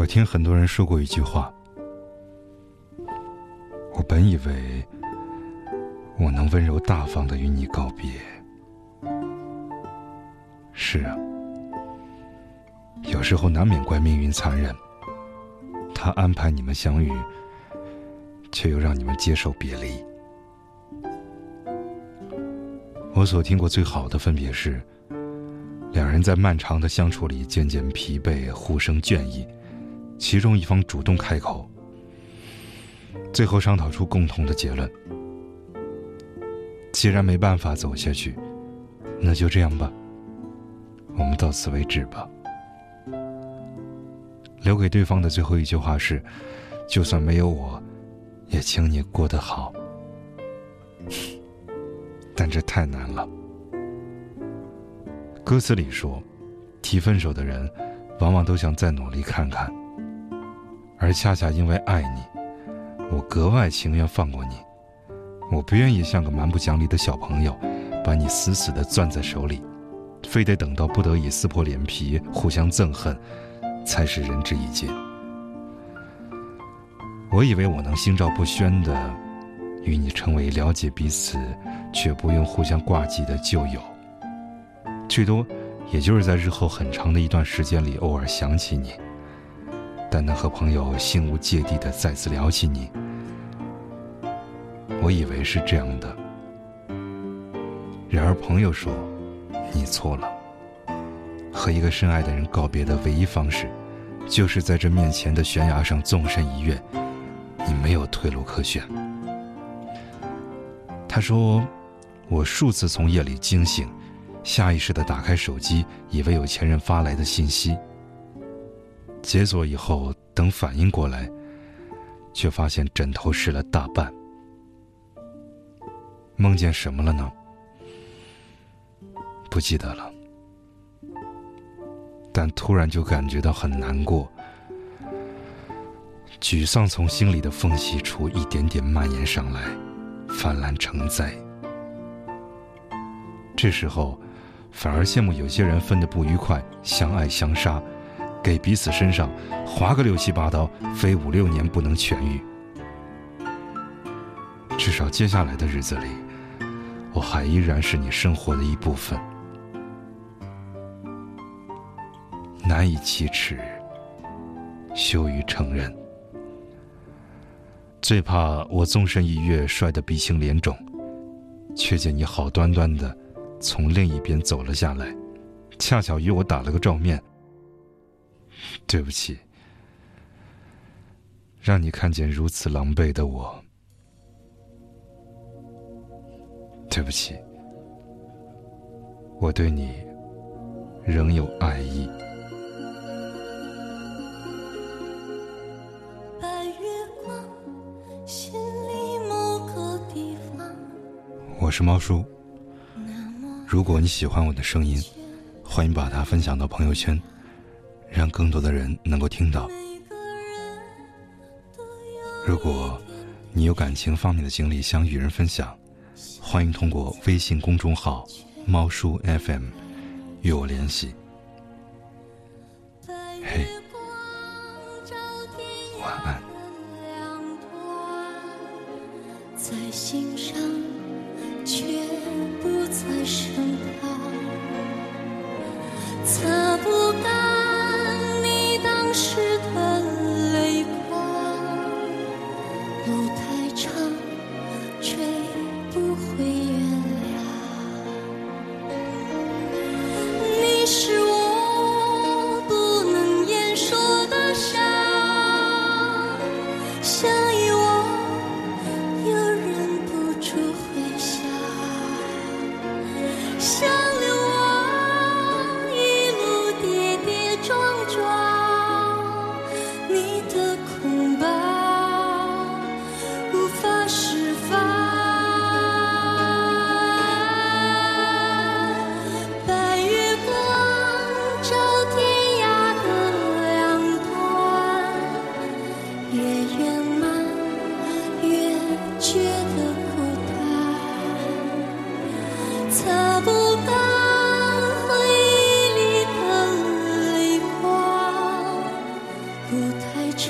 我听很多人说过一句话，我本以为我能温柔大方的与你告别。是啊，有时候难免怪命运残忍，他安排你们相遇，却又让你们接受别离。我所听过最好的分别是，两人在漫长的相处里渐渐疲惫，互生倦意，其中一方主动开口，最后商讨出共同的结论：既然没办法走下去，那就这样吧，我们到此为止吧。留给对方的最后一句话是：就算没有我，也请你过得好。但这太难了。歌词里说，提分手的人，往往都想再努力看看，而恰恰因为爱你，我格外情愿放过你。我不愿意像个蛮不讲理的小朋友，把你死死地攥在手里，非得等到不得已撕破脸皮，互相憎恨，才是仁至义尽。我以为我能心照不宣的。与你成为了解彼此却不用互相挂记的旧友，最多也就是在日后很长的一段时间里偶尔想起你，但能和朋友心无芥蒂的再次聊起你，我以为是这样的。然而朋友说，你错了。和一个深爱的人告别的唯一方式，就是在这面前的悬崖上纵身一跃，你没有退路可选。他说：“我数次从夜里惊醒，下意识的打开手机，以为有前任发来的信息。解锁以后，等反应过来，却发现枕头湿了大半。梦见什么了呢？不记得了。但突然就感觉到很难过，沮丧从心里的缝隙处一点点蔓延上来。”泛滥成灾。这时候，反而羡慕有些人分得不愉快，相爱相杀，给彼此身上划个六七八刀，非五六年不能痊愈。至少接下来的日子里，我还依然是你生活的一部分。难以启齿，羞于承认。最怕我纵身一跃，摔得鼻青脸肿，却见你好端端的从另一边走了下来，恰巧与我打了个照面。对不起，让你看见如此狼狈的我。对不起，我对你仍有爱意。把月光心里某个地方我是猫叔。如果你喜欢我的声音，欢迎把它分享到朋友圈，让更多的人能够听到。如果你有感情方面的经历想与人分享，欢迎通过微信公众号“猫叔 FM” 与我联系。像流亡，一路跌跌撞撞，你的空白无法释放。白月光照天涯的两端，越圆满越觉擦不干回忆里的泪光路太长